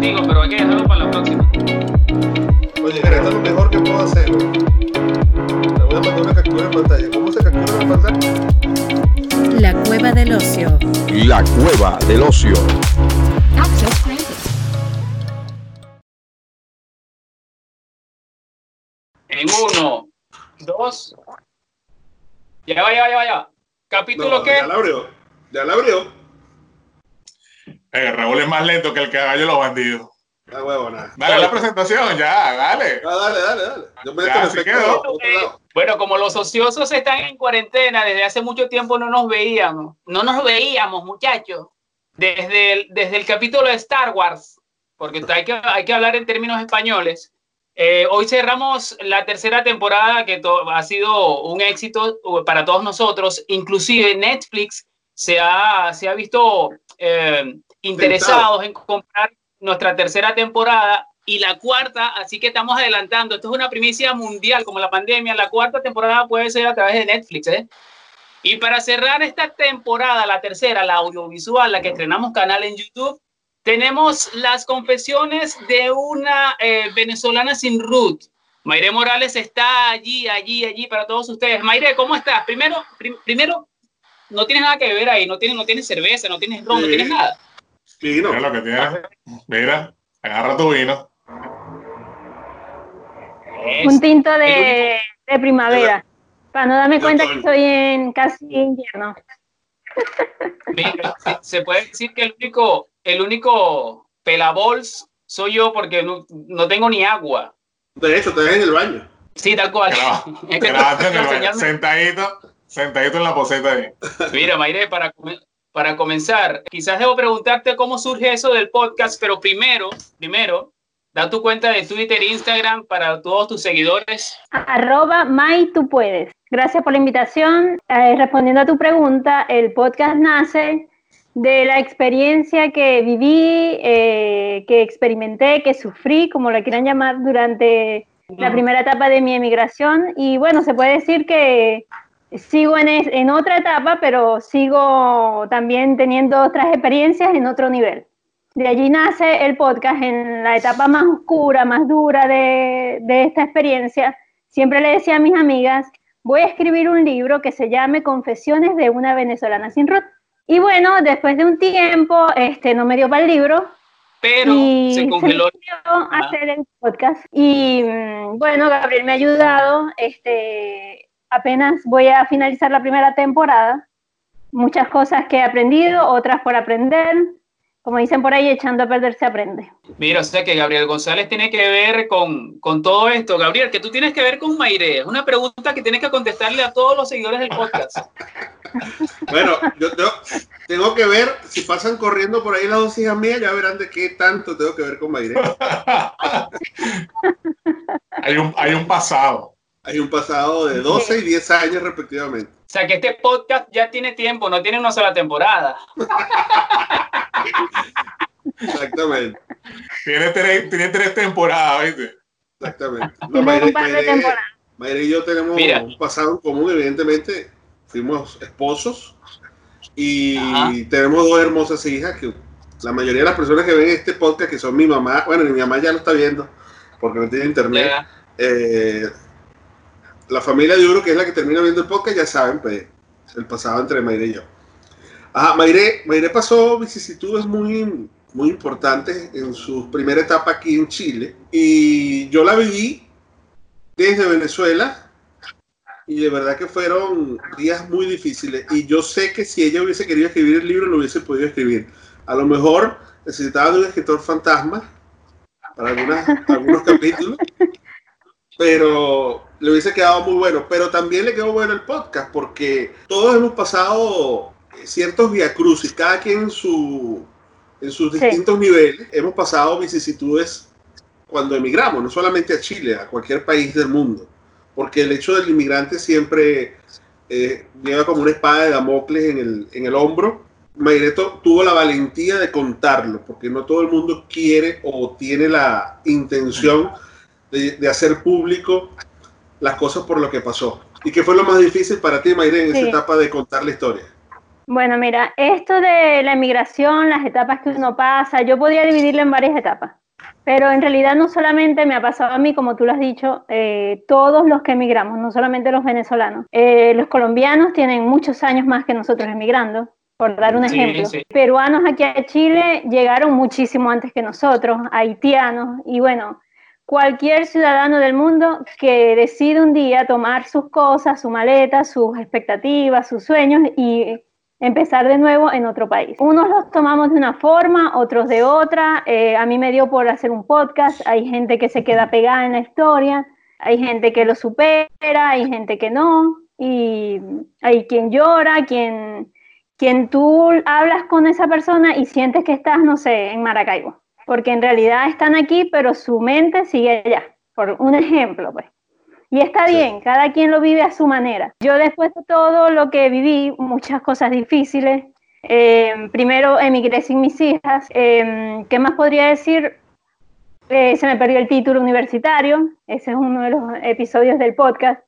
contigo, pero hay que dejarlo para la próxima. Oye, esto es lo mejor que puedo hacer. Te voy a mandar una captura de pantalla. ¿Cómo se captura de pantalla? La cueva del ocio. La cueva del ocio. En uno, dos. Ya va, ya va, ya va, ya va. Capítulo No, qué? Ya la abrió. Ya la abrió. Eh, Raúl es más lento que el caballo de los bandidos. Ah, huevo, nada. Dale la presentación, ya, dale. Ah, dale, dale, dale. Yo me Ya, otro lado. Bueno, como los ociosos están en cuarentena, desde hace mucho tiempo no nos veíamos. No nos veíamos, muchachos. Desde el, desde el capítulo de Star Wars, porque hay que, hay que hablar en términos españoles. Eh, hoy cerramos la tercera temporada que ha sido un éxito uh, para todos nosotros. Inclusive Netflix se ha, se ha visto eh, interesados en comprar nuestra tercera temporada y la cuarta, así que estamos adelantando. Esto es una primicia mundial, como la pandemia. La cuarta temporada puede ser a través de Netflix. ¿eh? Y para cerrar esta temporada, la tercera, la audiovisual, la que estrenamos canal en YouTube, tenemos las confesiones de una eh, venezolana sin root. Mayre Morales está allí, allí, allí para todos ustedes. Mayre, ¿cómo estás? Primero, prim- primero, no tienes nada que beber ahí, no tienes, no tienes cerveza, no tienes ron, no Sí. tienes nada. Vino. Mira lo que tienes. Mira, agarra tu vino. Es- Un tinto de, de primavera. Para no darme cuenta que estoy en casi invierno. Mira, se- puede decir que el único, el único pelabols soy yo porque no, no tengo ni agua. De hecho, te ves en el baño. Sí, tal cual. Es que sentadito, sentadito en la poseta ahí. Mira, Mayre, para, come- para comenzar, quizás debo preguntarte cómo surge eso del podcast, pero primero, primero, da tu cuenta de Twitter e Instagram para todos tus seguidores. Arroba May, tú puedes. Gracias por la invitación. Eh, respondiendo a tu pregunta, el podcast nace de la experiencia que viví, eh, que experimenté, que sufrí, como la quieran llamar, durante la primera etapa de mi emigración. Y bueno, se puede decir que sigo en, es- en otra etapa, pero sigo también teniendo otras experiencias en otro nivel. De allí nace el podcast en la etapa más oscura, más dura de, de esta experiencia. Siempre le decía a mis amigas, voy a escribir un libro que se llame Confesiones de una venezolana sin root. Y bueno, después de un tiempo, este, no me dio para el libro, Pero y se congeló. me dio hacer el podcast. Y mm, bueno, Gabriel me ha ayudado. Este, apenas voy a finalizar la primera temporada. Muchas cosas que he aprendido, otras por aprender. Como dicen por ahí, echando a perder se aprende. Mira, o sea que Gabriel González tiene que ver con, con todo esto. Gabriel, que tú tienes que ver con Mayre. Es una pregunta que tienes que contestarle a todos los seguidores del podcast. Bueno, yo, yo tengo que ver, si pasan corriendo por ahí las dos hijas mías, ya verán de qué tanto tengo que ver con Mayre. hay, un, hay un pasado. Hay un pasado de 12 y 10 años respectivamente. O sea que este podcast ya tiene tiempo, no tiene una sola temporada. Exactamente, Tiene tres, tiene tres temporadas, ¿viste? exactamente. No, Tiene Mayre, un par de Mayre- temporadas. Mayre y yo tenemos Mira. un pasado en común, evidentemente. Fuimos esposos y Ajá. tenemos dos hermosas hijas que la mayoría de las personas que ven este podcast, que son mi mamá, bueno, mi mamá ya lo está viendo porque no tiene internet. Ya. Eh, la familia de Uro, que es la que termina viendo el podcast, ya saben pues, el pasado entre Mayre y yo. Ajá, Mayre, Mayre pasó vicisitudes muy, muy importantes en su primera etapa aquí en Chile y yo la viví desde Venezuela y de verdad que fueron días muy difíciles y yo sé que si ella hubiese querido escribir el libro lo hubiese podido escribir. A lo mejor necesitaba de un escritor fantasma para algunas, algunos capítulos, pero le hubiese quedado muy bueno. Pero también le quedó bueno el podcast porque todos hemos pasado ciertos viacrucis, cada quien en, su, en sus Sí. distintos niveles. Hemos pasado vicisitudes cuando emigramos, no solamente a Chile, a cualquier país del mundo. Porque el hecho del inmigrante siempre eh, lleva como una espada de Damocles en el, en el hombro. Mayreto tuvo la valentía de contarlo, porque no todo el mundo quiere o tiene la intención de, de hacer público las cosas por lo que pasó. ¿Y qué fue lo más difícil para ti, Mayre, en Sí. esa etapa de contar la historia? Bueno, mira, esto de la emigración, las etapas que uno pasa, yo podría dividirlo en varias etapas. Pero en realidad no solamente me ha pasado a mí, como tú lo has dicho, eh, todos los que emigramos, no solamente los venezolanos. Eh, los colombianos tienen muchos años más que nosotros emigrando, por dar un Sí, ejemplo. sí. Peruanos aquí a Chile llegaron muchísimo antes que nosotros, haitianos, y bueno, cualquier ciudadano del mundo que decide un día tomar sus cosas, su maleta, sus expectativas, sus sueños y empezar de nuevo en otro país. Unos los tomamos de una forma, otros de otra. Eh, a mí me dio por hacer un podcast, hay gente que se queda pegada en la historia, hay gente que lo supera, hay gente que no, y hay quien llora, quien, quien tú hablas con esa persona y sientes que estás, no sé, en Maracaibo, porque en realidad están aquí, pero su mente sigue allá, por un ejemplo, pues. Y está Sí. bien, cada quien lo vive a su manera. Yo después de todo lo que viví, muchas cosas difíciles, eh, primero emigré sin mis hijas, eh, ¿qué más podría decir? Eh, se me perdió el título universitario, ese es uno de los episodios del podcast,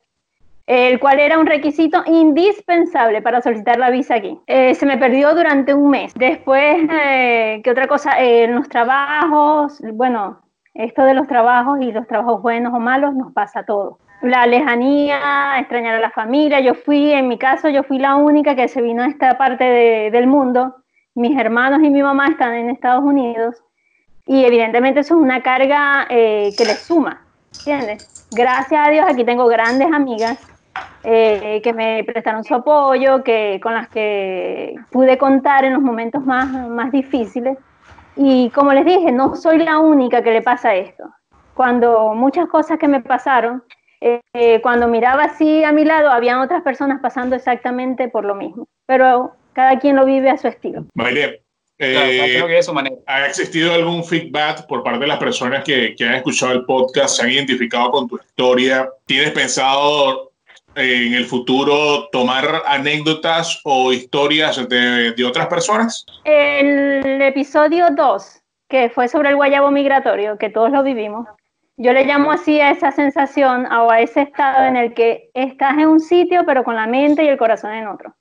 el cual era un requisito indispensable para solicitar la visa aquí. Eh, se me perdió durante un mes. Después, eh, ¿qué otra cosa? Eh, los trabajos, bueno, esto de los trabajos y los trabajos buenos o malos nos pasa a todos. La lejanía, extrañar a la familia. Yo fui, en mi caso, yo fui la única que se vino a esta parte de- del mundo. Mis hermanos y mi mamá están en Estados Unidos y evidentemente eso es una carga eh, que les suma, ¿entiendes? Gracias a Dios aquí tengo grandes amigas eh, que me prestaron su apoyo, que, con las que pude contar en los momentos más, más difíciles. Y como les dije, no soy la única que le pasa esto. Cuando muchas cosas que me pasaron, eh, cuando miraba así a mi lado, habían otras personas pasando exactamente por lo mismo. Pero cada quien lo vive a su estilo. Maile, Claro, eh, de su manera. ¿ha existido algún feedback por parte de las personas que, que han escuchado el podcast, se han identificado con tu historia? ¿Tienes pensado en el futuro tomar anécdotas o historias de, otras personas? El episodio 2, que fue sobre el guayabo migratorio, que todos lo vivimos, yo le llamo así a esa sensación o a ese estado en el que estás en un sitio pero con la mente y el corazón en otro.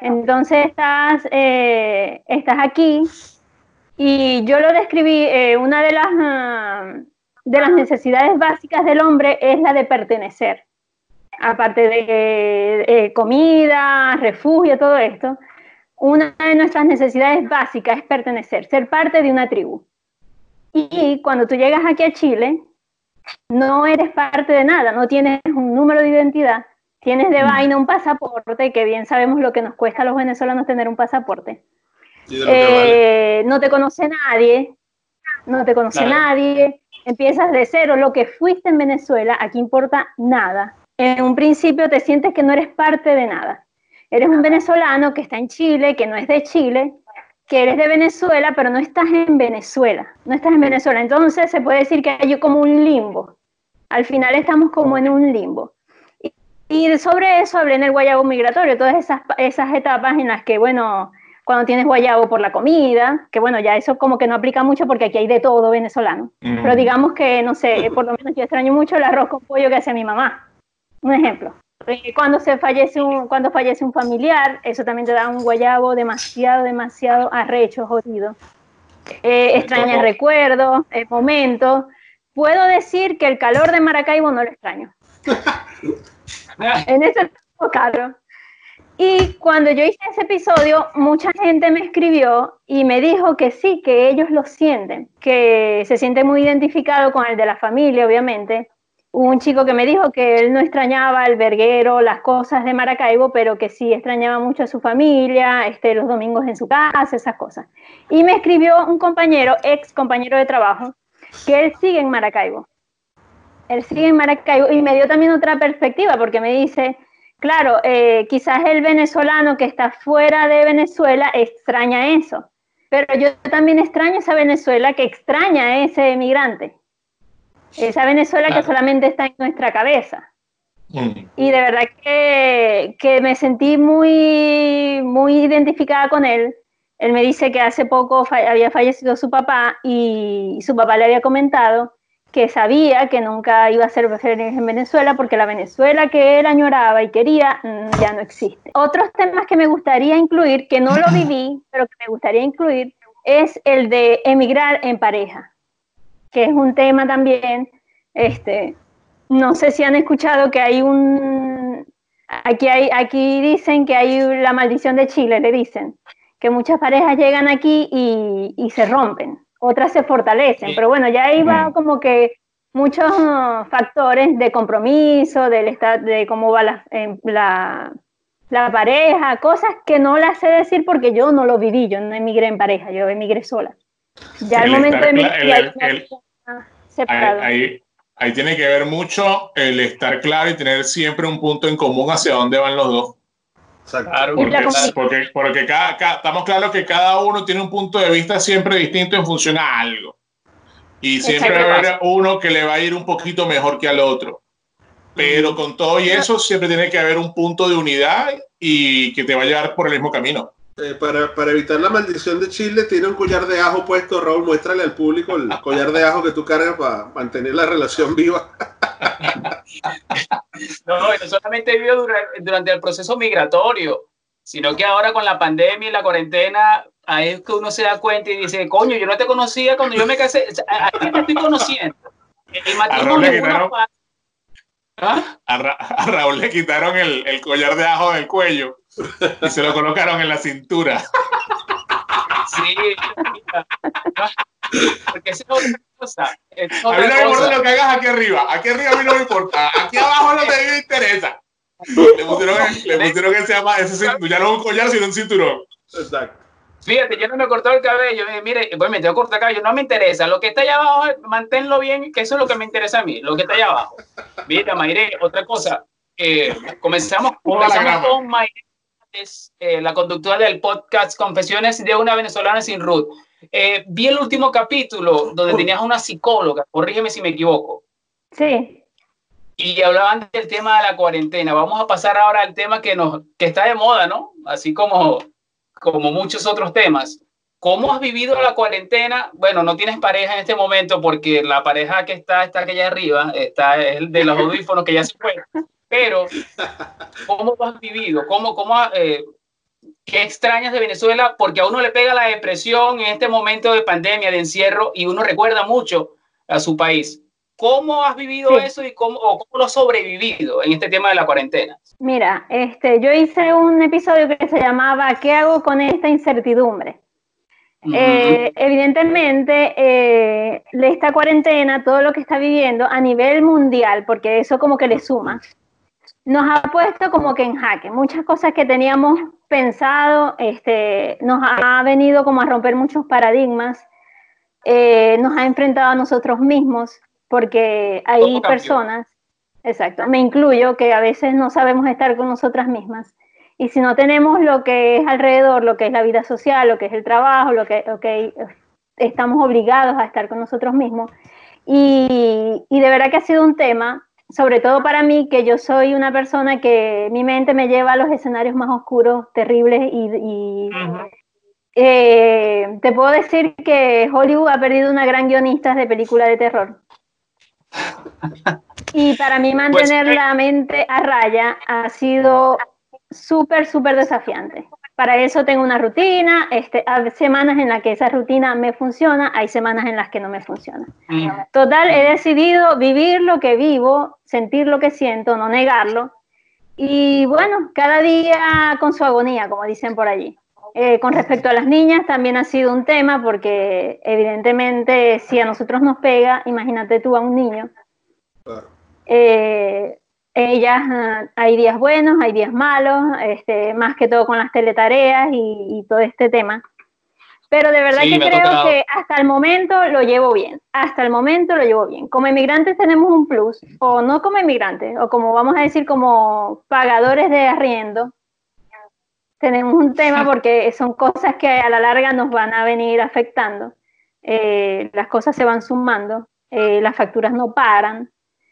Entonces estás, eh, estás aquí y yo lo describí, eh, una de las, ah, de las necesidades básicas del hombre es la de pertenecer. Aparte de eh, comida, refugio, todo esto, una de nuestras necesidades básicas es pertenecer, ser parte de una tribu. Y cuando tú llegas aquí a Chile, no eres parte de nada, no tienes un número de identidad, tienes de vaina un pasaporte, que bien sabemos lo que nos cuesta a los venezolanos tener un pasaporte. Vale. Eh, no te conoce nadie, no te conoce Claro. nadie, empiezas de cero, lo que fuiste en Venezuela, aquí importa nada. En un principio te sientes que no eres parte de nada. Eres un venezolano que está en Chile, que no es de Chile, que eres de Venezuela, pero no estás en Venezuela, no estás en Venezuela. Entonces se puede decir que hay como un limbo. Al final estamos como en un limbo. Y, y sobre eso hablé en el guayabo migratorio, todas esas, esas etapas en las que, bueno, cuando tienes guayabo por la comida, que bueno, ya eso como que no aplica mucho porque aquí hay de todo venezolano. Mm. Pero digamos que, no sé, por lo menos yo extraño mucho el arroz con pollo que hace mi mamá. Un ejemplo. Eh, Cuando, se fallece un, cuando fallece un familiar, eso también te da un guayabo demasiado, demasiado arrecho, jodido. Eh, extrañas recuerdos, eh, momentos. Puedo decir que el calor de Maracaibo no lo extraño. En ese tiempo, claro. Y cuando yo hice ese episodio, mucha gente me escribió y me dijo que sí, que ellos lo sienten, que se siente muy identificado con el de la familia, obviamente. Un chico que me dijo que él no extrañaba el verguero, las cosas de Maracaibo, pero que sí extrañaba mucho a su familia, este, los domingos en su casa, esas cosas. Y me escribió un compañero, ex compañero de trabajo, que él sigue en Maracaibo. Él sigue en Maracaibo y me dio también otra perspectiva porque me dice, claro, eh, quizás el venezolano que está fuera de Venezuela extraña eso, pero yo también extraño esa Venezuela que extraña a ese emigrante, esa Venezuela Claro. que solamente está en nuestra cabeza. Mm. Y de verdad que, que me sentí muy, muy identificada con él. Él me dice que hace poco fa- había fallecido su papá y su papá le había comentado que sabía que nunca iba a ser feliz en Venezuela porque la Venezuela que él añoraba y quería mm, ya no existe. Otros temas que me gustaría incluir, que no lo viví, pero que me gustaría incluir, es el de emigrar en pareja, que es un tema también, este, no sé si han escuchado que hay un, aquí, hay, aquí dicen que hay la maldición de Chile, le dicen, que muchas parejas llegan aquí y, y se rompen otras se fortalecen, pero bueno, ya ahí va como que muchos factores de compromiso, del estado, de cómo va la, la, la, pareja, cosas que no las sé decir porque yo no lo viví, yo no emigré en pareja, yo emigré sola. Ya el, momento de emigrar, ahí, ahí tiene que ver mucho el estar claro y tener siempre un punto en común hacia dónde van los dos. Claro, porque, porque, cada, estamos claros que cada uno tiene un punto de vista siempre distinto en función a algo. Y siempre va a haber uno que le va a ir un poquito mejor que al otro. Pero con todo y eso, siempre tiene que haber un punto de unidad y que te va a llevar por el mismo camino. Eh, para, para, evitar la maldición de Chile, tiene un collar de ajo puesto, Raúl. Muéstrale al público el collar de ajo que tú cargas para mantener la relación viva. no, no solamente vivió durante, durante, el proceso migratorio, sino que ahora con la pandemia y la cuarentena, ahí es que uno se da cuenta y dice, coño, yo no te conocía cuando yo me casé, ¿a quién te estoy conociendo? El matrimonio ¿Ah? a, a, Raúl le quitaron el, el, collar de ajo del cuello y se lo colocaron en la cintura. Sí, porque es otra cosa. a mí no me importa lo que hagas aquí arriba. Aquí arriba a mí no me importa. Aquí abajo no te interesa. Le pusieron, le pusieron que se llama, ese, ya no es un collar, sino un cinturón. Exacto. Fíjate, yo no me cortó el cabello. Mire, pues me tengo cortar el cabello. No me interesa. Lo que está allá abajo, manténlo bien, que eso es lo que me interesa a mí. Lo que está allá abajo. Mira, Mayre, otra cosa. Eh, comenzamos, comenzamos con Mayre, eh, la conductora del podcast Confesiones de una venezolana sin Ruth. Eh, vi el último capítulo donde tenías una psicóloga. Corrígeme si me equivoco. Sí. Y hablaban del tema de la cuarentena. Vamos a pasar ahora al tema que, nos, que está de moda, ¿no? Así como como muchos otros temas. ¿Cómo has vivido la cuarentena? Bueno, no tienes pareja en este momento porque la pareja que está está aquella arriba, está el de los audífonos que ya se fue. Pero, ¿cómo lo has vivido? ¿Cómo, cómo, eh, ¿Qué extrañas de Venezuela? Porque a uno le pega la depresión en este momento de pandemia, de encierro, y uno recuerda mucho a su país. ¿Cómo has vivido eso y cómo, cómo, lo has sobrevivido en este tema de la cuarentena? Mira, este, yo hice un episodio que se llamaba ¿Qué hago con esta incertidumbre? Eh, evidentemente, eh, esta cuarentena, todo lo que está viviendo a nivel mundial, porque eso como que le suma, nos ha puesto como que en jaque. Muchas cosas que teníamos pensado, este, nos ha venido como a romper muchos paradigmas, eh, nos ha enfrentado a nosotros mismos porque hay personas, exacto, me incluyo, que a veces no sabemos estar con nosotras mismas. Y si no tenemos lo que es alrededor, lo que es la vida social, lo que es el trabajo, lo que, okay, estamos obligados a estar con nosotros mismos. Y, y, de verdad que ha sido un tema, sobre todo para mí, que yo soy una persona que mi mente me lleva a los escenarios más oscuros, terribles y, y eh, te puedo decir que Hollywood ha perdido una gran guionista de película de terror. Y para mí mantener pues, la mente a raya ha sido súper, súper desafiante. Para eso tengo una rutina, este, hay semanas en las que esa rutina me funciona, hay semanas en las que no me funciona. Mm. Total, he decidido vivir lo que vivo, sentir lo que siento, no negarlo. Y bueno, cada día con su agonía, como dicen por allí. Eh, con respecto a las niñas, también ha sido un tema porque evidentemente si a nosotros nos pega, imagínate tú a un niño. Eh, ellas, ah, hay días buenos, hay días malos, este, más que todo con las teletareas y, todo este tema. Pero de verdad que creo que hasta el momento lo llevo bien. Hasta el momento lo llevo bien. Como inmigrantes tenemos un plus, o no como inmigrantes, o como vamos a decir como pagadores de arriendo, tenemos un tema porque son cosas que a la larga nos van a venir afectando. Eh, las cosas se van sumando, eh, las facturas no paran,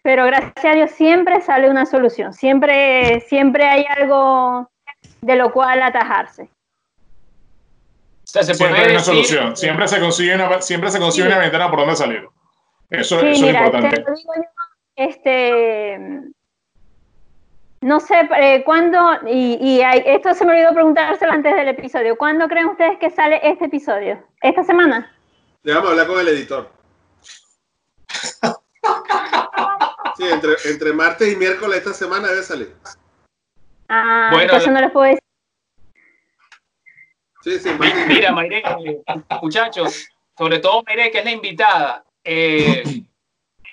pero gracias a Dios siempre sale una solución, siempre, siempre hay algo de lo cual atajarse. siempre hay una solución, siempre se consigue una, siempre se consigue una ventana por donde salir. Eso, Sí, eso mira, es te importante. lo digo yo, este, no sé eh, cuándo, y, y hay- esto se me olvidó preguntárselo antes del episodio, ¿cuándo creen ustedes que sale este episodio? ¿Esta semana? Déjame hablar con el editor. Sí, entre, entre martes y miércoles esta semana debe salir. Ah, Bueno, no les puedo decir. Sí, sí, y Mira, Mayre, muchachos, sobre todo Mayre, que es la invitada. eh,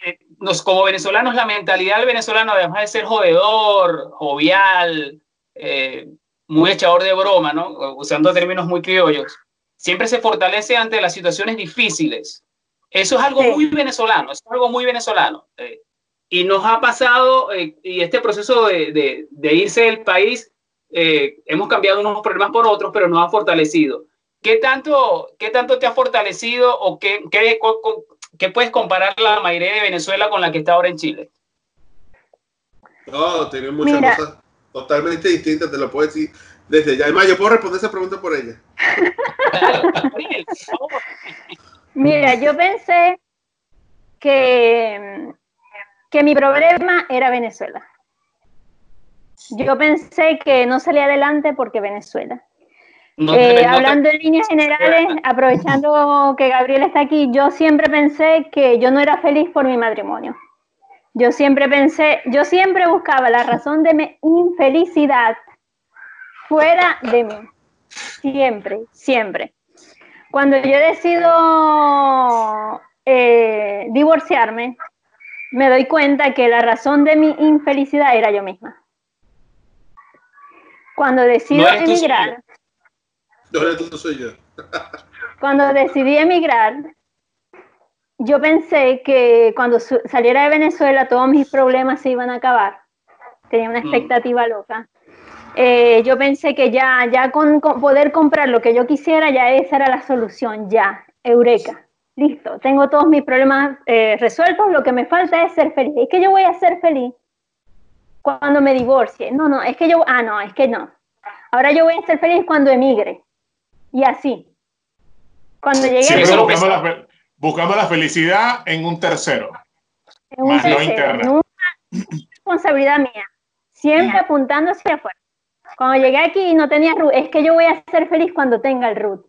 eh, nos, como venezolanos, la mentalidad del venezolano, además de ser jodedor, jovial, eh, muy echador de broma, ¿no? Usando términos muy criollos, siempre se fortalece ante las situaciones difíciles. Eso es algo Sí. muy venezolano, es algo muy venezolano. eh, y nos ha pasado, eh, y este proceso de, de- de irse del país, eh, hemos cambiado unos problemas por otros, pero nos ha fortalecido. ¿Qué tanto, qué tanto te ha fortalecido o qué, qué, puedes comparar la Mayre de Venezuela con la que está ahora en Chile? No, tiene muchas Mira. cosas totalmente distintas, te lo puedo decir desde ya. Además, yo puedo responder esa pregunta por ella. Mira, yo pensé que, que mi problema era Venezuela. Yo pensé que no salía adelante porque Venezuela. No Eh, no hablando en líneas generales, aprovechando que Gabriel está aquí, yo siempre pensé que yo no era feliz por mi matrimonio. Yo siempre pensé, yo siempre buscaba la razón de mi infelicidad fuera de mí. Siempre, siempre. Cuando yo decido eh, divorciarme, me doy cuenta que la razón de mi infelicidad era yo misma. Cuando decido No emigrar, Yo no soy yo. cuando decidí emigrar, yo pensé que cuando saliera de Venezuela todos mis problemas se iban a acabar. Tenía una Mm. expectativa loca. Eh, yo pensé que ya, ya con, con poder comprar lo que yo quisiera, ya esa era la solución, ya, eureka, listo, tengo todos mis problemas eh, resueltos, lo que me falta es ser feliz. Es que yo voy a ser feliz cuando me divorcie. No, no, es que yo, ah, no, es que no. Ahora yo voy a ser feliz cuando emigre. Y así. Cuando eso Siempre lo buscamos la, buscamos la felicidad en un tercero. en un más tercero, en una responsabilidad mía, siempre apuntando hacia afuera. Cuando llegué aquí y no tenía root, es que yo voy a ser feliz cuando tenga el root.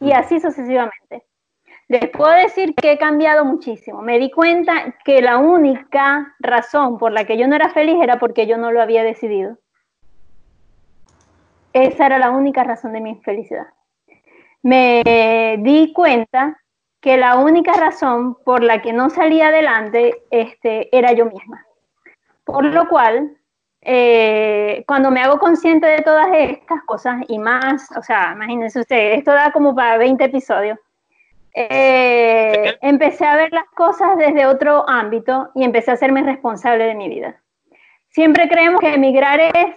Y así sucesivamente. Les puedo decir que he cambiado muchísimo. Me di cuenta que la única razón por la que yo no era feliz era porque yo no lo había decidido. Esa era la única razón de mi infelicidad. Me di cuenta que la única razón por la que no salía adelante este, era yo misma. Por lo cual, eh, cuando me hago consciente de todas estas cosas y más, o sea, imagínense ustedes, esto da como para 20 episodios, eh, empecé a ver las cosas desde otro ámbito y empecé a hacerme responsable de mi vida. Siempre creemos que emigrar es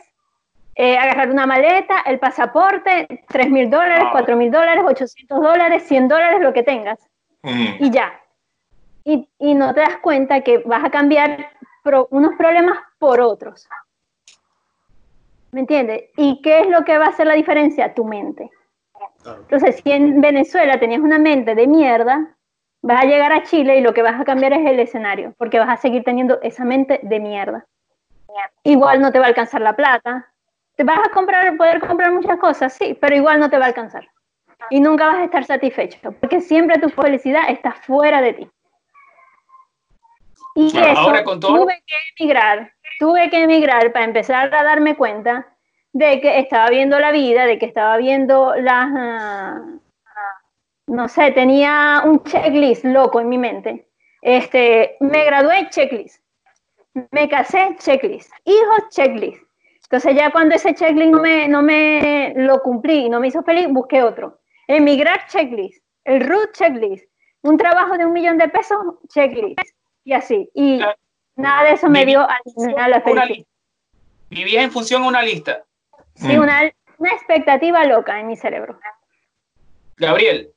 eh, agarrar una maleta, el pasaporte, 3 mil dólares, Wow. 4 mil dólares, 800 dólares, 100 dólares, lo que tengas Mm. y ya. Y, y no te das cuenta que vas a cambiar pro- unos problemas por otros. ¿Me entiendes? ¿Y qué es lo que va a hacer la diferencia? Tu mente. Claro. Entonces, si en Venezuela tenías una mente de mierda, vas a llegar a Chile y lo que vas a cambiar es el escenario, porque vas a seguir teniendo esa mente de mierda. Igual no te va a alcanzar la plata. Te vas a comprar, poder comprar muchas cosas, sí, pero igual no te va a alcanzar. Y nunca vas a estar satisfecho, porque siempre tu felicidad está fuera de ti. Y Claro, eso, ahora con todo- tuve que emigrar, tuve que emigrar para empezar a darme cuenta de que estaba viendo la vida, de que estaba viendo las, ah, no sé, tenía un checklist loco en mi mente. Este, me gradué, checklist. Me casé, checklist. Hijos, checklist. Entonces ya cuando ese checklist no me, no me lo cumplí y no me hizo feliz, busqué otro. Emigrar, checklist. El root, checklist. Un trabajo de un millón de pesos, checklist. Y así. Y Claro. nada de eso me dio al final la felicidad. Vivías en función a una lista. Sí, Mm. una, una expectativa loca en mi cerebro. Gabriel,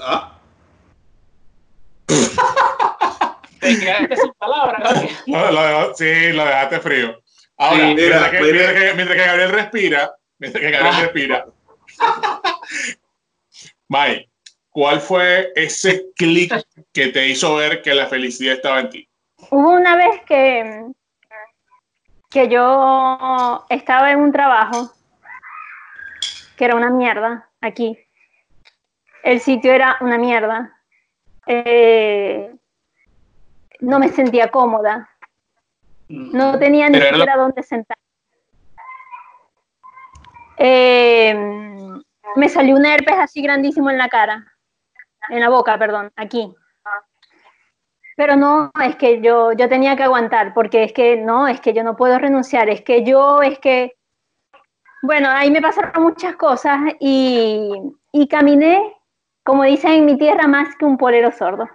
¿Ah? te quedaste sin palabras, Gabriel. Lo- lo- sí, lo dejaste frío. Ahora, Sí, mientras, mira, que, mira. mientras que- mientras que Gabriel respira, mientras que Gabriel Ah. respira. May, ¿cuál fue ese clic que te hizo ver que la felicidad estaba en ti? Hubo una vez que, que yo estaba en un trabajo que era una mierda aquí. El sitio era una mierda. Eh, no me sentía cómoda. No tenía ni siquiera dónde sentar. Eh, me salió un herpes así grandísimo en la cara, en la boca, perdón, aquí. Pero no, es que yo, yo tenía que aguantar, porque es que no, es que yo no puedo renunciar, es que yo, es que, bueno, ahí me pasaron muchas cosas y, y caminé, como dicen en mi tierra, más que un polero sordo.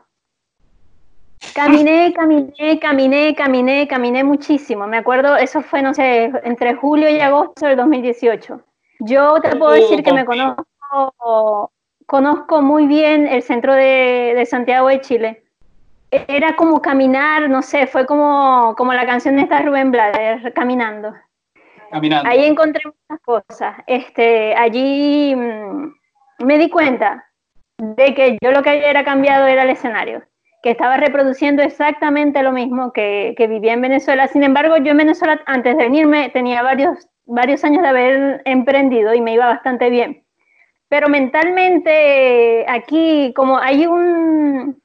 Caminé, caminé, caminé, caminé, caminé muchísimo. Me acuerdo, eso fue, no sé, entre julio y agosto del 2018. Yo te puedo decir que me conozco, conozco muy bien el centro de, de, Santiago de Chile. Era como caminar, no sé, fue como, como la canción de esta Rubén Blades, caminando. Caminando. Ahí encontré muchas cosas. Este, allí mmm, me di cuenta de que yo lo que había cambiado era el escenario que estaba reproduciendo exactamente lo mismo que, que, vivía en Venezuela. Sin embargo, yo en Venezuela, antes de venirme, tenía varios, varios años de haber emprendido y me iba bastante bien. Pero mentalmente, aquí, como hay un...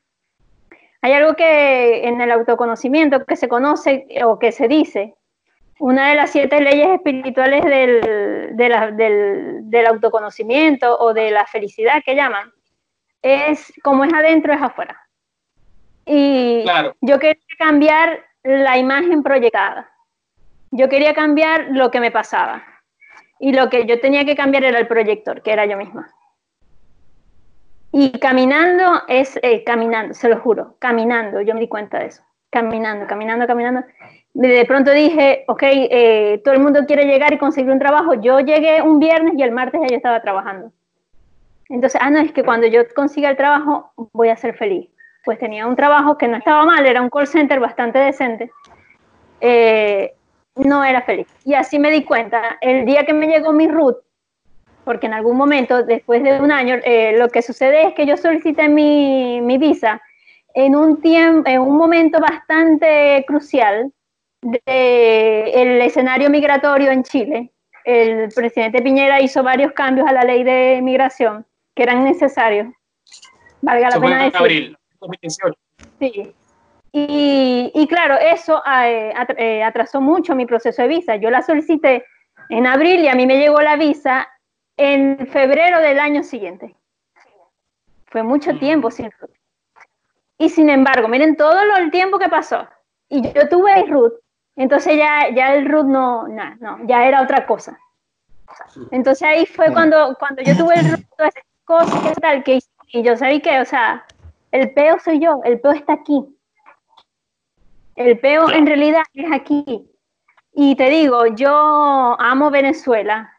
Hay algo que en el autoconocimiento que se conoce o que se dice, una de las siete leyes espirituales del, de la, del, del autoconocimiento o de la felicidad que llaman, es como es adentro, es afuera. Y Claro. yo quería cambiar la imagen proyectada. Yo quería cambiar lo que me pasaba. Y lo que yo tenía que cambiar era el proyector, que era yo misma. Y caminando es, eh, caminando, se lo juro, caminando, yo me di cuenta de eso. Caminando, caminando, caminando. De pronto dije, ok, eh, todo el mundo quiere llegar y conseguir un trabajo. Yo llegué un viernes y el martes ya yo estaba trabajando. Entonces, ah, no, es que cuando yo consiga el trabajo voy a ser feliz pues tenía un trabajo que no estaba mal, era un call center bastante decente, eh, no era feliz. Y así me di cuenta, el día que me llegó mi RUT, porque en algún momento, después de un año, eh, lo que sucede es que yo solicité mi, mi visa en un, tiempo, en un momento bastante crucial del de escenario migratorio en Chile. El presidente Piñera hizo varios cambios a la ley de migración que eran necesarios. Valga la pena en decir. abril 2018. Sí. Y, y claro, eso eh, eh, atrasó mucho mi proceso de visa. Yo la solicité en abril y a mí me llegó la visa en febrero del año siguiente. Fue mucho Mm. tiempo sin RUT. Y sin embargo, miren todo lo, el tiempo que pasó. Y yo tuve el RUT. Entonces ya, ya el RUT no, nah, no, ya era otra cosa. Entonces ahí fue cuando, cuando yo tuve el RUT, todas esas cosas que tal, que y yo sabía que, o sea, el peo soy yo, el peo está aquí. El peo en realidad es aquí. Y te digo, yo amo Venezuela.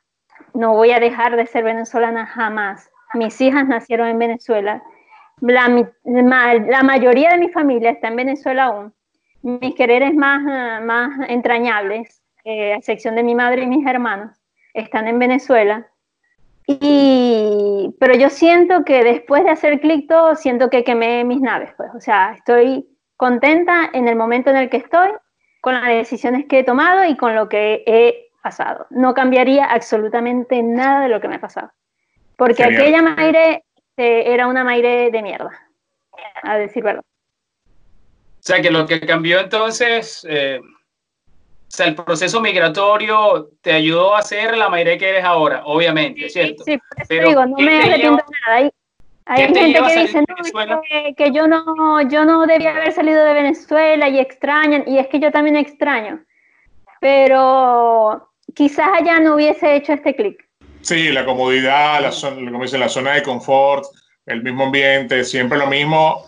No voy a dejar de ser venezolana jamás. Mis hijas nacieron en Venezuela. La, la mayoría de mi familia está en Venezuela aún. Mis quereres más, ah, más entrañables, eh, a excepción de mi madre y mis hermanos, están en Venezuela. Y, pero yo siento que después de hacer clic todo, siento que quemé mis naves, pues. O sea, estoy contenta en el momento en el que estoy, con las decisiones que he tomado y con lo que he pasado. No cambiaría absolutamente nada de lo que me ha pasado. Porque Genial. aquella Maire eh, era una Maire de mierda, a decir verdad. O sea, que lo que cambió entonces, eh, o sea, el proceso migratorio te ayudó a ser la Mayre que eres ahora, obviamente, ¿cierto? Sí, por eso Pero, digo, no ¿qué me arrepiento de nada. Hay, gente que dice no, que, que yo no, yo no debía haber salido de Venezuela y extrañan, y es que yo también extraño. Pero quizás allá no hubiese hecho este clic. Sí, la comodidad, la zona, como dice, la zona de confort, el mismo ambiente, siempre lo mismo,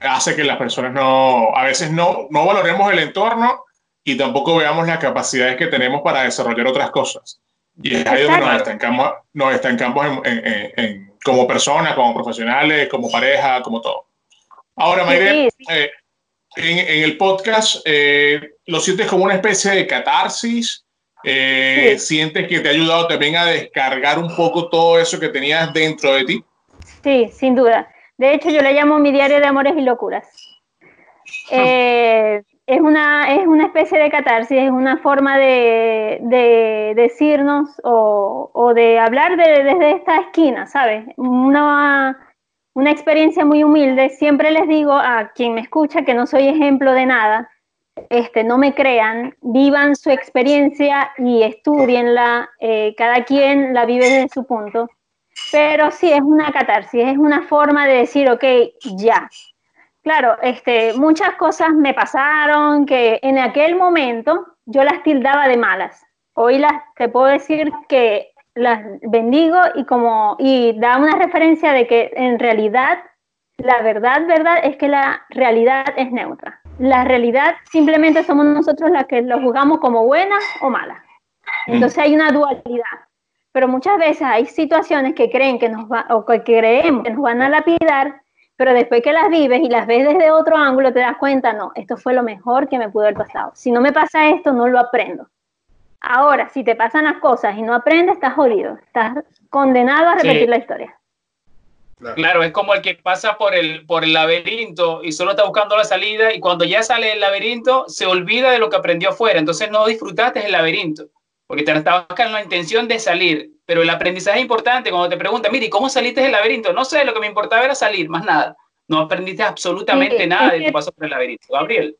hace que las personas no, a veces no, no valoremos el entorno y tampoco veamos las capacidades que tenemos para desarrollar otras cosas. Y es ahí donde nos estancamos, nos estancamos en, en- en- como personas, como profesionales, como pareja, como todo. Ahora, Sí, Mayre, sí. eh, en, en el podcast, eh, ¿lo sientes como una especie de catarsis? Eh, Sí. ¿Sientes que te ha ayudado también a descargar un poco todo eso que tenías dentro de ti? Sí, sin duda. De hecho, yo le llamo mi diario de amores y locuras. Eh, es, una, es una especie de catarsis, es una forma de, de decirnos o, o, de hablar de, desde esta esquina, ¿sabes? Una, una experiencia muy humilde. Siempre les digo a quien me escucha que no soy ejemplo de nada, este, no me crean, vivan su experiencia y estudienla, eh, cada quien la vive desde su punto. Pero sí, es una catarsis, es una forma de decir, ok, ya. Claro, este, muchas cosas me pasaron que en aquel momento yo las tildaba de malas. Hoy te puedo decir que las bendigo y como y da una referencia de que en realidad la verdad, verdad es que la realidad es neutra la realidad simplemente somos nosotros las que lo juzgamos como buena o mala. Entonces hay una dualidad. Pero muchas veces hay situaciones que creen que nos va, o que creemos que nos van a lapidar, pero después que las vives y las ves desde otro ángulo te das cuenta, no, esto fue lo mejor que me pudo haber pasado. Si no me pasa esto, no lo aprendo. Ahora, si te pasan las cosas y no aprendes, estás jodido, estás condenado a repetir la historia. Claro. es como el que pasa por el, por el laberinto y solo está buscando la salida y cuando ya sale del laberinto se olvida de lo que aprendió afuera. Entonces no disfrutaste el laberinto porque te estabas con la intención de salir. Pero el aprendizaje es importante cuando te preguntan, mire, ¿cómo saliste del laberinto? No sé, lo que me importaba era salir, más nada. No aprendiste absolutamente nada de tu paso por el laberinto. Gabriel.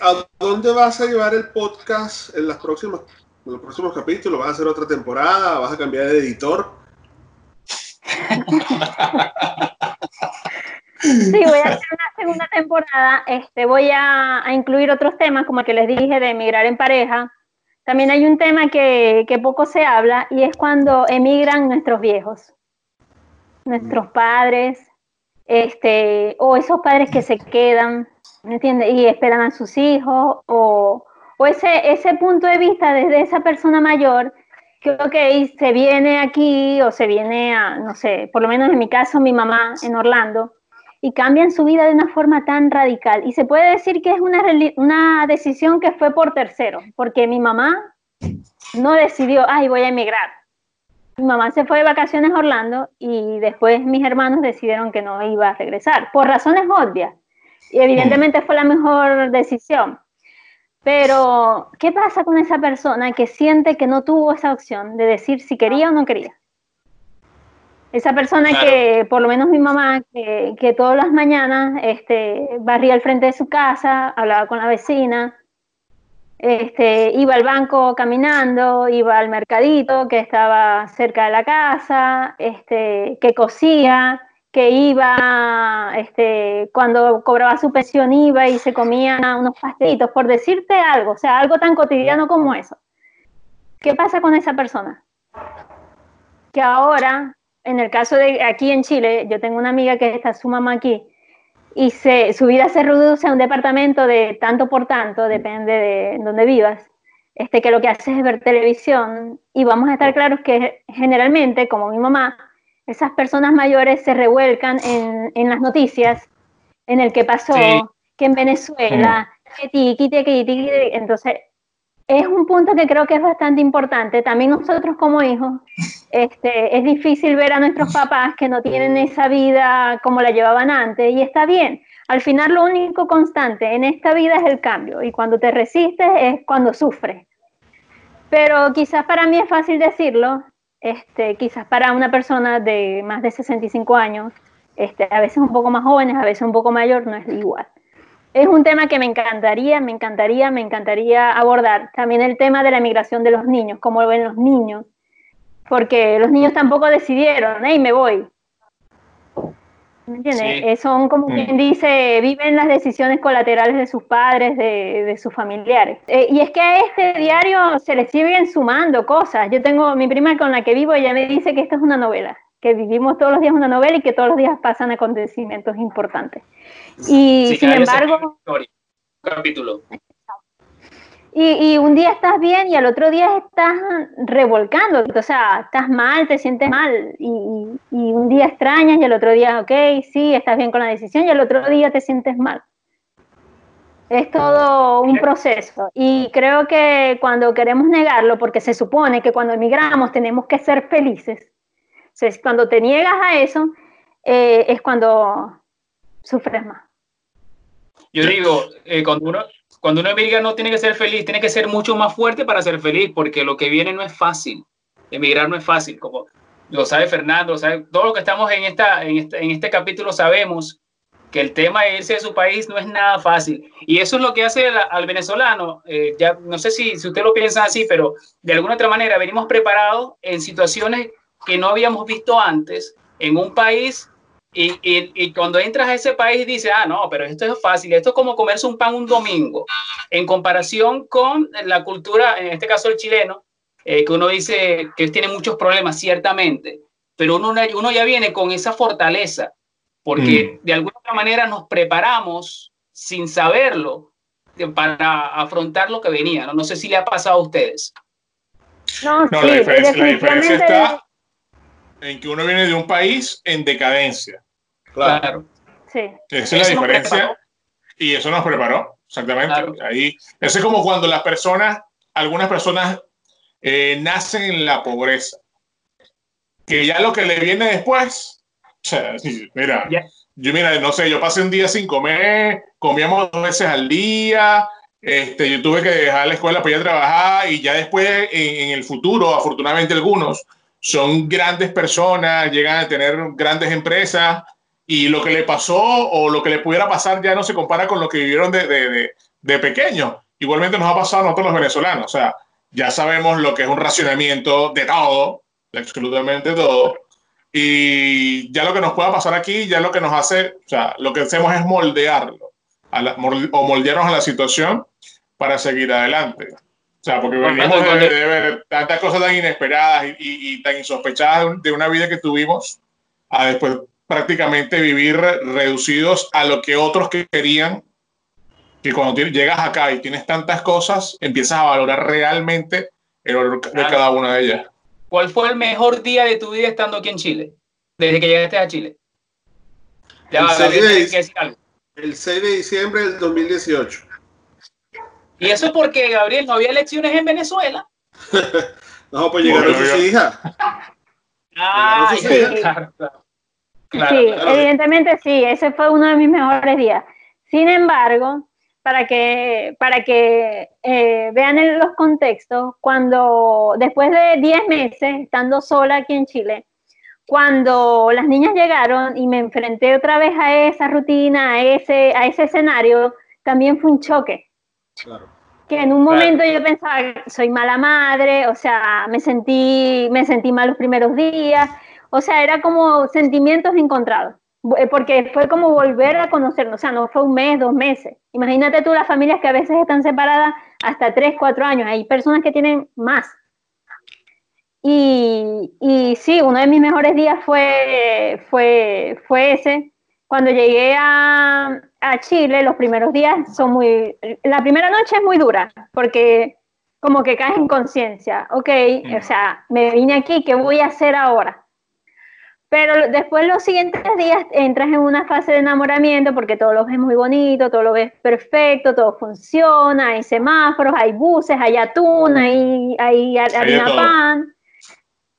¿a dónde vas a llevar el podcast en, las próximas, en los próximos capítulos? ¿Vas a hacer otra temporada? ¿Vas a cambiar de editor? Sí, voy a hacer una segunda temporada. Este, voy a, incluir otros temas, como el que les dije, de emigrar en pareja. También hay un tema que, poco se habla y es cuando emigran nuestros viejos, nuestros padres, este, o esos padres que se quedan, ¿me entiendes? Y esperan a sus hijos, o, o ese, ese punto de vista desde esa persona mayor que, ok, se viene aquí o se viene a, no sé, por lo menos en mi caso, mi mamá en Orlando, y cambian su vida de una forma tan radical. Y se puede decir que es una, una decisión que fue por tercero, porque mi mamá no decidió, ay, voy a emigrar. Mi mamá se fue de vacaciones a Orlando y después mis hermanos decidieron que no iba a regresar, por razones obvias. Y evidentemente fue la mejor decisión. Pero, ¿qué pasa con esa persona que siente que no tuvo esa opción de decir si quería o no quería? Esa persona que, por lo menos mi mamá, que, que, todas las mañanas este, barría al frente de su casa, hablaba con la vecina, este, iba al banco caminando, iba al mercadito que estaba cerca de la casa, este, que cosía, que iba, este, cuando cobraba su pensión iba y se comía unos pastelitos, por decirte algo, o sea, algo tan cotidiano como eso. ¿Qué pasa con esa persona? Que ahora, en el caso de aquí en Chile, yo tengo una amiga que está su mamá aquí, y se, su vida se reduce a un departamento de tanto por tanto, depende de donde vivas, este, que lo que hace es ver televisión, y vamos a estar claros que generalmente, como mi mamá, esas personas mayores se revuelcan en, en las noticias, en el que pasó, que en Venezuela, que entonces es un punto que creo que es bastante importante. También nosotros como hijos, este, es difícil ver a nuestros papás que no tienen esa vida como la llevaban antes y está bien. Al final lo único constante en esta vida es el cambio y cuando te resistes es cuando sufres. Pero quizás para mí es fácil decirlo, este, quizás para una persona de más de 65 años, este, a veces un poco más jóvenes, a veces un poco mayor, no es igual. Es un tema que me encantaría, me encantaría, me encantaría abordar. También el tema de la emigración de los niños, cómo lo ven los niños, porque los niños tampoco decidieron, hey, me voy. ¿Me entiendes? Eh, son como mm. quien dice, viven las decisiones colaterales de sus padres, de, sus familiares. Eh, y es que a este diario se le siguen sumando cosas. Yo tengo mi prima con la que vivo, ella me dice que esto es una novela, que vivimos todos los días una novela y que todos los días pasan acontecimientos importantes. Y sin embargo... Capítulo. Y, un día estás bien y al otro día estás revolcando, o sea, estás mal, te sientes mal y, un día extrañas y al otro día, ok, sí, estás bien con la decisión y al otro día te sientes mal. Es todo un proceso y creo que cuando queremos negarlo, porque se supone que cuando emigramos tenemos que ser felices, cuando te niegas a eso, eh, es cuando sufres más. Yo digo, eh, cuando, uno, cuando uno emigra no tiene que ser feliz, tiene que ser mucho más fuerte para ser feliz, porque lo que viene no es fácil. Emigrar no es fácil, como lo sabe Fernando, lo sabe, todo lo que estamos en, esta, en, este, en este capítulo sabemos que el tema de irse de su país no es nada fácil. Y eso es lo que hace al venezolano. Eh, ya no sé si, si usted lo piensa así, pero de alguna otra manera venimos preparados en situaciones que no habíamos visto antes en un país y, y, y, cuando entras a ese país dices, ah, no, pero esto es fácil, esto es como comerse un pan un domingo, en comparación con la cultura, en este caso el chileno, eh, que uno dice que tiene muchos problemas, ciertamente, pero uno, uno ya viene con esa fortaleza porque mm. de alguna manera nos preparamos sin saberlo para afrontar lo que venía. No, no sé si le ha pasado a ustedes. No, no sí, la, diferencia, la diferencia está en que uno viene de un país en decadencia. Claro. Sí. Esa es la diferencia. Y eso nos preparó, exactamente. Claro. Ahí, eso es como cuando las personas, algunas personas eh, nacen en la pobreza. Que ya lo que le viene después, o sea, mira, Ya. yo mira, no sé, yo pasé un día sin comer, comíamos dos veces al día, este, yo tuve que dejar la escuela para ir a trabajar y ya después en, en el futuro, afortunadamente algunos, son grandes personas, llegan a tener grandes empresas y lo que le pasó o lo que le pudiera pasar ya no se compara con lo que vivieron de, de, de, de pequeños. Igualmente nos ha pasado a nosotros los venezolanos, o sea, ya sabemos lo que es un racionamiento de todo, de absolutamente todo, y ya lo que nos pueda pasar aquí, ya lo que nos hace, o sea, lo que hacemos es moldearlo, a la- o moldearnos a la situación para seguir adelante. O sea, porque venimos de, de ver tantas cosas tan inesperadas y, y- y tan insospechadas de una vida que tuvimos, a después prácticamente vivir reducidos a lo que otros que querían, que cuando llegas acá y tienes tantas cosas, empiezas a valorar realmente el valor de Claro. cada una de ellas. ¿Cuál fue el mejor día de tu vida estando aquí en Chile? Desde que llegaste a Chile. Ya El va, seis Gabriel, de decir algo. El 6 de diciembre del 2018. Y eso es porque, Gabriel, no había elecciones en Venezuela. No, pues llegaron Bueno, sus hijas. Ah, Sí. ya, claro, claro. Claro, sí, claro. evidentemente sí, ese fue uno de mis mejores días. Sin embargo, para que, para que eh, vean en los contextos, cuando después de 10 meses estando sola aquí en Chile, cuando las niñas llegaron y me enfrenté otra vez a esa rutina, a ese, a ese escenario, también fue un choque. Claro. Que en un momento yo pensaba, soy mala madre, o sea, me sentí, me sentí mal los primeros días, o sea, era como sentimientos encontrados, eh, porque fue como volver a conocernos, o sea, no fue un mes, dos meses. Imagínate tú las familias que a veces están separadas hasta tres, cuatro años, hay personas que tienen más. Y, sí, uno de mis mejores días fue, ese. Cuando llegué a, a Chile, los primeros días son muy... La primera noche es muy dura, porque como que caes en conciencia, ok, o sea, me vine aquí, ¿qué voy a hacer ahora? Pero después los siguientes días entras en una fase de enamoramiento porque todo lo ves muy bonito, todo lo ves perfecto, todo funciona, hay semáforos, hay buses, hay atún, hay, hay harina pan.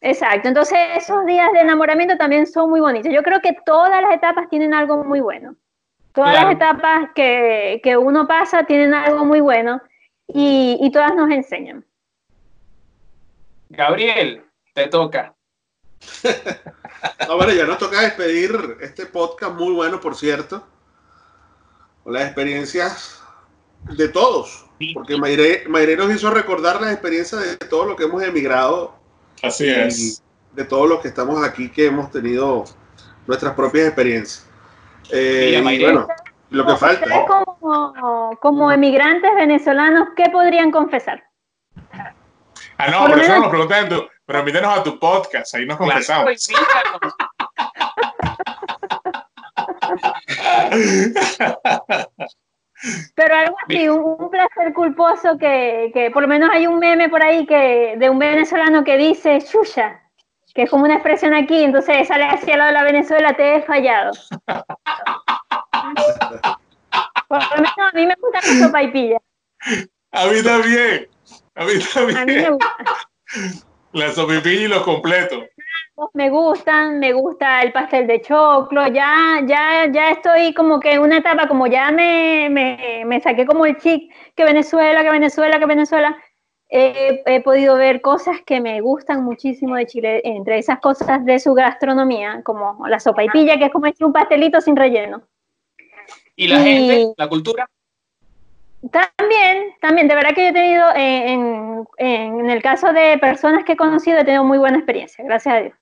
Exacto, entonces esos días de enamoramiento también son muy bonitos. Yo creo que todas las etapas tienen algo muy bueno. Todas Claro. las etapas que, que uno pasa tienen algo muy bueno y, y todas nos enseñan. Gabriel, te toca. No, bueno, ya nos toca despedir este podcast muy bueno, por cierto. Con las experiencias de todos. Porque Mayre, Mayre nos hizo recordar las experiencias de todos los que hemos emigrado Así y es. de todos los que estamos aquí que hemos tenido nuestras propias experiencias. Eh, Mira, y bueno, lo que falta. Como, como emigrantes venezolanos, ¿qué podrían confesar? Ah, no, por eso nos preguntan pero invítanos a tu podcast, ahí nos Claro, confesamos. pues. Pero algo así, un, un placer culposo que, que por lo menos hay un meme por ahí que de un venezolano que dice chucha, que es como una expresión aquí, entonces sale hacia el lado de la Venezuela, te he fallado. Por lo menos a mí me gusta la sopa y pilla. A mí también. A mí A mí me también. gusta. La sopipilla y los completos. me gustan, me gusta el pastel de choclo, ya, ya, ya estoy como que en una etapa, como ya me, me, me saqué como el chic que Venezuela, que Venezuela, que Venezuela, he, he podido ver cosas que me gustan muchísimo de Chile, entre esas cosas de su gastronomía, como la sopa y pilla, que es como decir un pastelito sin relleno. ¿Y la Y- gente, la cultura? También, también, de verdad que yo he tenido, eh, en, en el caso de personas que he conocido, he tenido muy buena experiencia, gracias a Dios.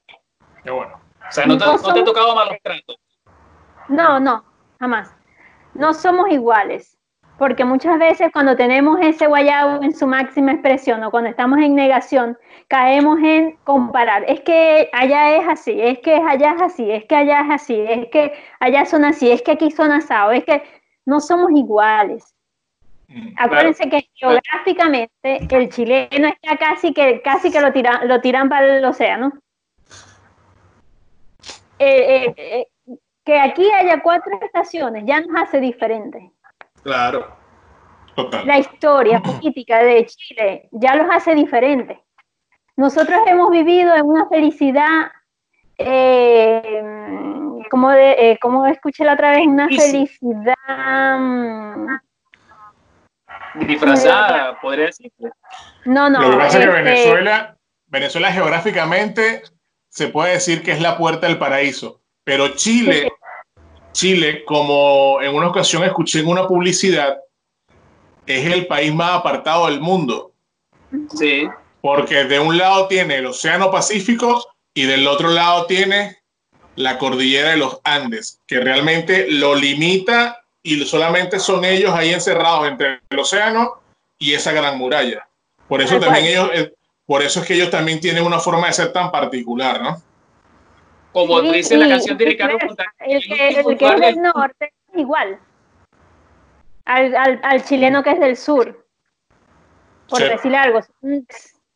Qué bueno. O sea, no te, No no te ha tocado malos tratos. No, no, jamás. No somos iguales, porque muchas veces cuando tenemos ese guayabo en su máxima expresión o cuando estamos en negación, caemos en comparar. Es que allá es así, es que allá es así, es que allá es así, es que allá son así, es que aquí son asados, es que no somos iguales. Mm. Acuérdense que geográficamente el chileno está casi que casi que lo tiran lo tiran para el océano. Eh, eh, eh, que aquí haya cuatro estaciones ya nos hace diferentes. Claro. Total. La historia política de Chile ya los hace diferentes. Nosotros hemos vivido en una felicidad, eh, como, de, eh, como escuché la otra vez, una felicidad. Disfrazada, podría decir. No, no. Lo que pasa es que este, Venezuela, Venezuela geográficamente se puede decir que es la puerta del paraíso, pero Chile, Chile, como en una ocasión escuché en una publicidad, es el país más apartado del mundo, Sí. porque de un lado tiene el Océano Pacífico y del otro lado tiene la cordillera de los Andes, que realmente lo limita y solamente son ellos ahí encerrados entre el océano y esa gran muralla. Por eso también ellos, eh, por eso es que ellos también tienen una forma de ser tan particular, ¿no? Como Sí, dice la canción de Ricardo El que, el que es del norte es igual al, al, al chileno que es del sur, por Sí. decirle algo. Son,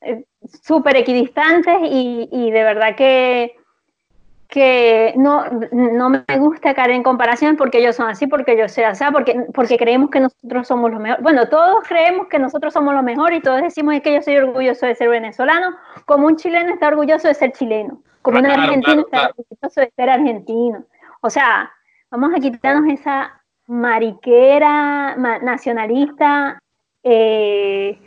eh, Súper equidistantes y, y de verdad que, que no, no me gusta caer en comparación porque ellos son así, porque yo soy así, porque, porque creemos que nosotros somos los mejores. Bueno, todos creemos que nosotros somos los mejores y todos decimos es que yo soy orgulloso de ser venezolano, como un chileno está orgulloso de ser chileno, como un Claro, argentino claro, está orgulloso de ser argentino. O sea, vamos a quitarnos esa mariquera ma- nacionalista, eh,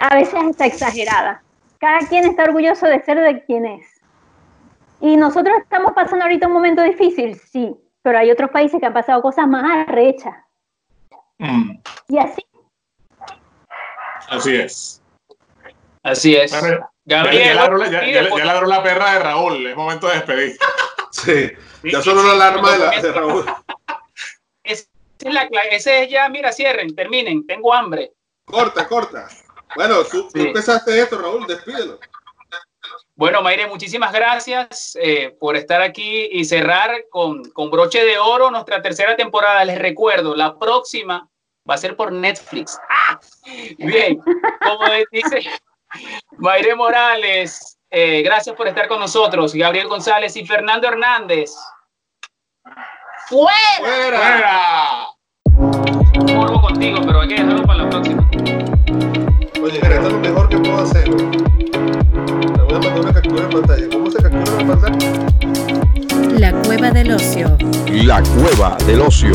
a veces hasta exagerada. Cada quien está orgulloso de ser de quien es. Y nosotros estamos pasando ahorita un momento difícil, sí, pero hay otros países que han pasado cosas más arrechas. Mm, Y así, así es. Así es. Ya, Gabriel, ya ladró ya- ladró la perra de Raúl, es momento de despedir. Sí. Ya sonó la alarma de, la, de Raúl. Esa es la ese es ya, mira, cierren, terminen, tengo hambre. Corta, corta. Bueno, tú, tú empezaste esto, Raúl, despídelo. Bueno, Mayre, muchísimas gracias eh, por estar aquí y cerrar con, con broche de oro nuestra tercera temporada. Les recuerdo, la próxima va a ser por Netflix. ¡Ah! Bien, como dice Mayre Morales, eh, gracias por estar con nosotros. Gabriel González y Fernando Hernández. ¡Fuera! ¡Fuera! ¡Fuera! Morbo contigo, pero hay que dejarlo para la próxima. Oye, mira, esto es lo mejor que puedo hacer. Güey. Le voy a mandar una captura de pantalla. ¿Cómo se captura la pantalla? La cueva del ocio. La cueva del ocio.